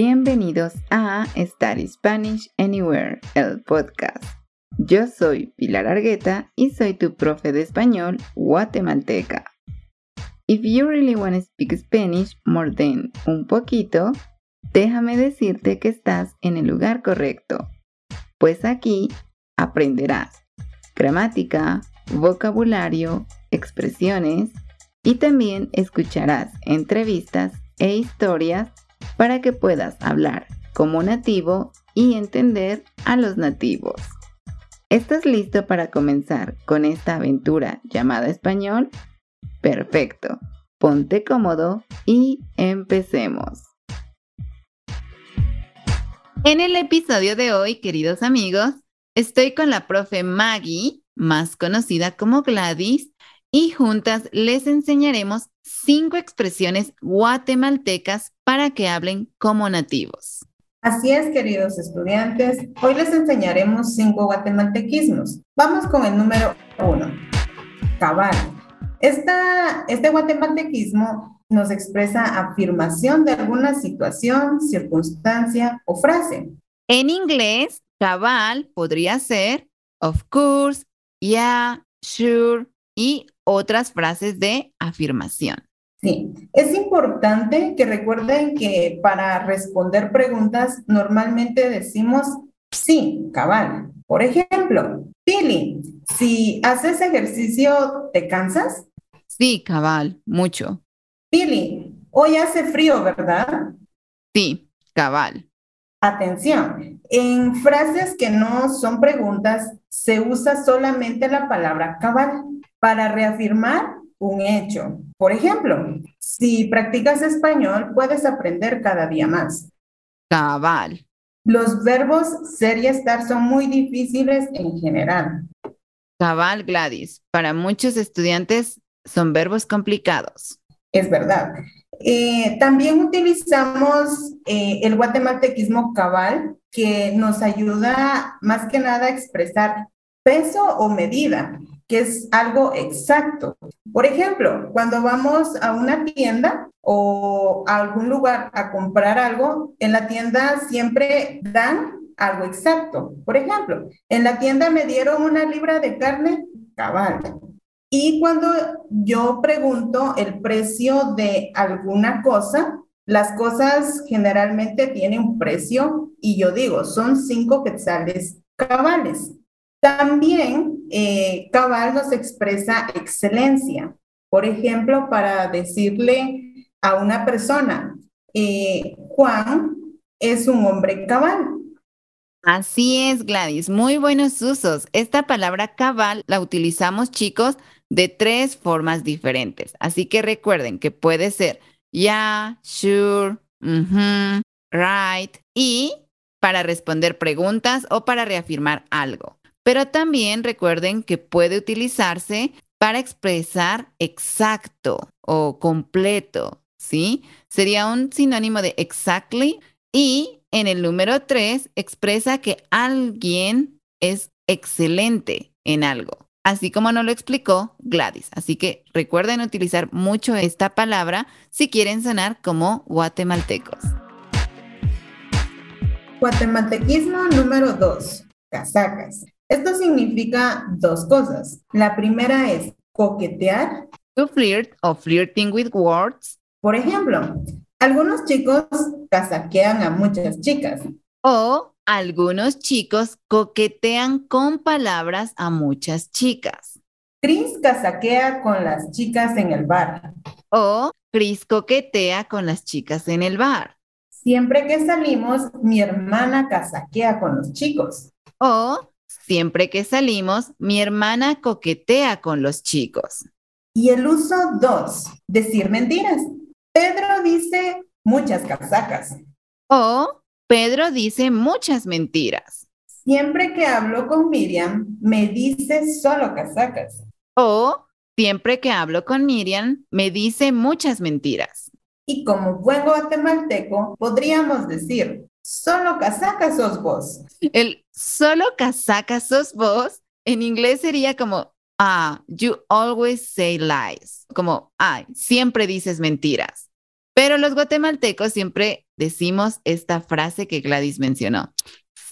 Bienvenidos a Study Spanish Anywhere, el podcast. Yo soy Pilar Argueta y soy tu profe de español guatemalteca. If you really want to speak Spanish more than un poquito, déjame decirte que estás en el lugar correcto, pues aquí aprenderás gramática, vocabulario, expresiones y también escucharás entrevistas e historias para que puedas hablar como nativo y entender a los nativos. ¿Estás listo para comenzar con esta aventura llamada español? Perfecto. Ponte cómodo y empecemos. En el episodio de hoy, queridos amigos, estoy con la profe Maggie, más conocida como Gladys, y juntas les enseñaremos cinco expresiones guatemaltecas para que hablen como nativos. Así es, queridos estudiantes. Hoy les enseñaremos cinco guatemaltequismos. Vamos con el número uno. Cabal. Esta, este guatemaltequismo nos expresa afirmación de alguna situación, circunstancia o frase. En inglés, cabal podría ser of course, yeah, sure y otras frases de afirmación. Sí, es importante que recuerden que para responder preguntas normalmente decimos sí, cabal. Por ejemplo, Pili, si haces ejercicio, ¿te cansas? Sí, cabal, mucho. Pili, hoy hace frío, ¿verdad? Sí, cabal. Atención, en frases que no son preguntas se usa solamente la palabra cabal para reafirmar un hecho. Por ejemplo, si practicas español, puedes aprender cada día más. Cabal. Los verbos ser y estar son muy difíciles en general. Cabal, Gladys. Para muchos estudiantes son verbos complicados. Es verdad. Eh, también utilizamos eh, el guatemaltequismo cabal, que nos ayuda más que nada a expresar peso o medida que es algo exacto. Por ejemplo, cuando vamos a una tienda o a algún lugar a comprar algo, en la tienda siempre dan algo exacto. Por ejemplo, en la tienda me dieron una libra de carne cabal. Y cuando yo pregunto el precio de alguna cosa, las cosas generalmente tienen un precio y yo digo, son cinco quetzales cabales. También eh, cabal nos expresa excelencia. Por ejemplo, para decirle a una persona, eh, Juan es un hombre cabal. Así es, Gladys. Muy buenos usos. Esta palabra cabal la utilizamos, chicos, de tres formas diferentes. Así que recuerden que puede ser ya, sure, right y para responder preguntas o para reafirmar algo. Pero también recuerden que puede utilizarse para expresar exacto o completo, ¿sí? Sería un sinónimo de exactly y en el número 3 expresa que alguien es excelente en algo, así como nos lo explicó Gladys. Así que recuerden utilizar mucho esta palabra si quieren sonar como guatemaltecos. Guatemaltequismo número 2, casacas. Esto significa dos cosas. La primera es coquetear. To flirt o flirting with words. Por ejemplo, algunos chicos casaquean a muchas chicas. O algunos chicos coquetean con palabras a muchas chicas. Chris casaquea con las chicas en el bar. O Chris coquetea con las chicas en el bar. Siempre que salimos, mi hermana casaquea con los chicos. O Siempre que salimos, mi hermana coquetea con los chicos. Y el uso dos, decir mentiras. Pedro dice muchas casacas. O Pedro dice muchas mentiras. Siempre que hablo con Miriam, me dice solo casacas. O siempre que hablo con Miriam, me dice muchas mentiras. Y como buen guatemalteco, podríamos decir, solo casaca sos vos. El solo casaca sos vos en inglés sería como, ah, you always say lies. Como, ah, siempre dices mentiras. Pero los guatemaltecos siempre decimos esta frase que Gladys mencionó.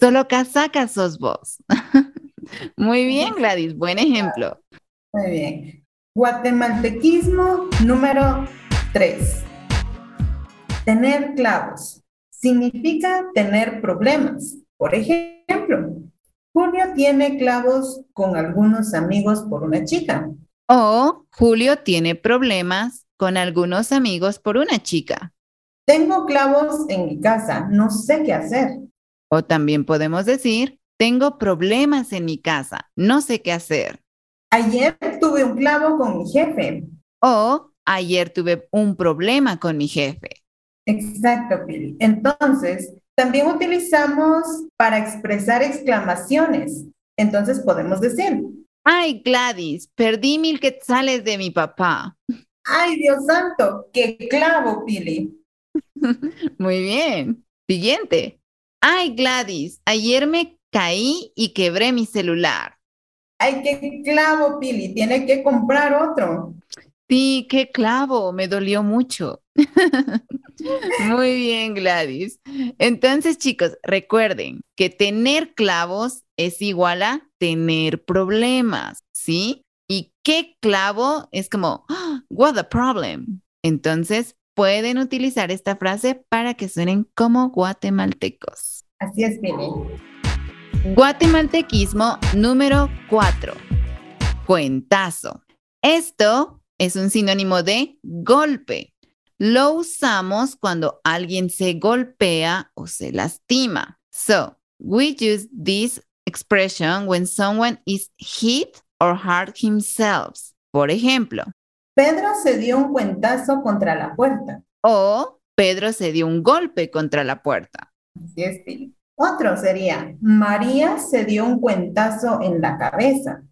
Solo casaca sos vos. Muy bien, Gladys, buen ejemplo. Muy bien. Guatemaltequismo número 3. Tener clavos significa tener problemas. Por ejemplo, Julio tiene clavos con algunos amigos por una chica. O Julio tiene problemas con algunos amigos por una chica. Tengo clavos en mi casa, no sé qué hacer. O también podemos decir, tengo problemas en mi casa, no sé qué hacer. Ayer tuve un clavo con mi jefe. O ayer tuve un problema con mi jefe. Exacto, Pili. Entonces, también utilizamos para expresar exclamaciones. Entonces podemos decir. Ay, Gladys, perdí mil quetzales de mi papá. Ay, Dios santo, qué clavo, Pili. Muy bien. Siguiente. Ay, Gladys, ayer me caí y quebré mi celular. Ay, qué clavo, Pili, tiene que comprar otro. Sí, qué clavo, me dolió mucho. Muy bien, Gladys. Entonces, chicos, recuerden que tener clavos es igual a tener problemas, ¿sí? Y qué clavo es como, ah, what a problem. Entonces, pueden utilizar esta frase para que suenen como guatemaltecos. Así es, Pili. Guatemaltequismo número 4. Cuentazo. Esto es un sinónimo de golpe. Lo usamos cuando alguien se golpea o se lastima. So, we use this expression when someone is hit or hurt himself. Por ejemplo, Pedro se dio un cuentazo contra la puerta. O Pedro se dio un golpe contra la puerta. Así es, Pili. Otro sería, María se dio un cuentazo en la cabeza.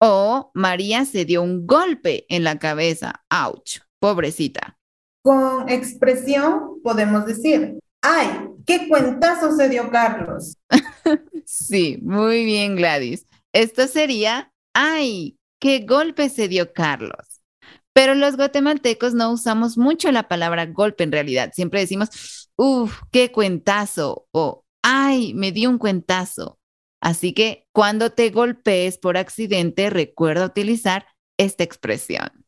O María se dio un golpe en la cabeza. Ouch, pobrecita. Con expresión podemos decir, ay, qué cuentazo se dio Carlos. sí, muy bien, Gladys. Esto sería, ay, qué golpe se dio Carlos. Pero los guatemaltecos no usamos mucho la palabra golpe en realidad. Siempre decimos, uff, qué cuentazo o ay, me dio un cuentazo. Así que cuando te golpees por accidente, recuerda utilizar esta expresión.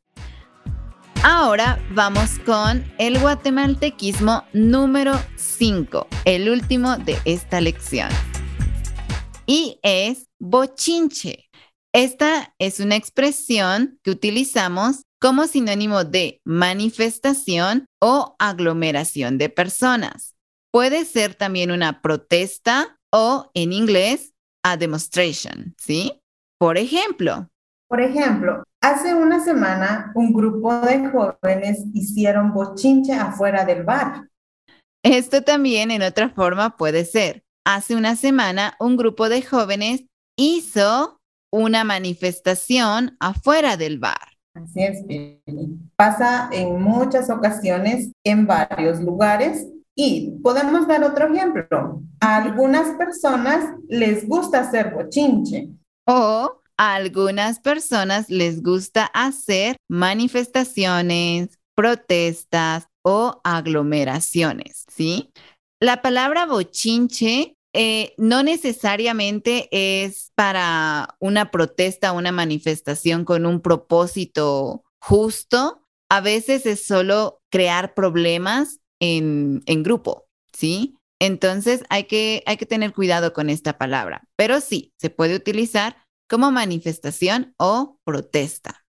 Ahora vamos con el guatemaltequismo número 5, el último de esta lección. Y es bochinche. Esta es una expresión que utilizamos como sinónimo de manifestación o aglomeración de personas. Puede ser también una protesta o en inglés a demonstration, ¿sí? Por ejemplo. Por ejemplo, hace una semana un grupo de jóvenes hicieron bochinche afuera del bar. Esto también en otra forma puede ser. Hace una semana un grupo de jóvenes hizo una manifestación afuera del bar. Así es, pasa en muchas ocasiones en varios lugares y podemos dar otro ejemplo. A algunas personas les gusta hacer bochinche. O a algunas personas les gusta hacer manifestaciones, protestas o aglomeraciones, ¿sí? La palabra bochinche eh, no necesariamente es para una protesta, una manifestación con un propósito justo. A veces es solo crear problemas en, en grupo, ¿sí? Entonces hay que, hay que tener cuidado con esta palabra, pero sí, se puede utilizar como manifestación o protesta.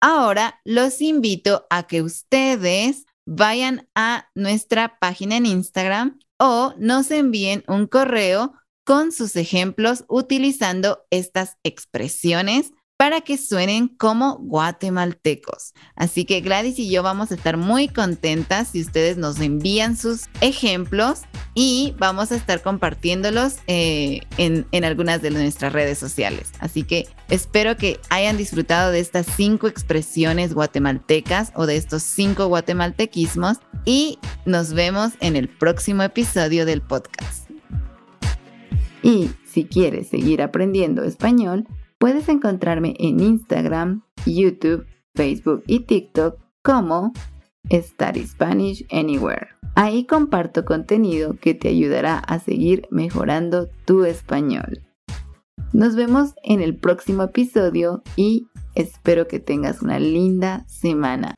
Ahora los invito a que ustedes vayan a nuestra página en Instagram o nos envíen un correo con sus ejemplos utilizando estas expresiones para que suenen como guatemaltecos. Así que Gladys y yo vamos a estar muy contentas si ustedes nos envían sus ejemplos y vamos a estar compartiéndolos eh, en, en algunas de nuestras redes sociales. Así que espero que hayan disfrutado de estas cinco expresiones guatemaltecas o de estos cinco guatemaltequismos y nos vemos en el próximo episodio del podcast. Y si quieres seguir aprendiendo español, Puedes encontrarme en Instagram, YouTube, Facebook y TikTok como Study Spanish Anywhere. Ahí comparto contenido que te ayudará a seguir mejorando tu español. Nos vemos en el próximo episodio y espero que tengas una linda semana.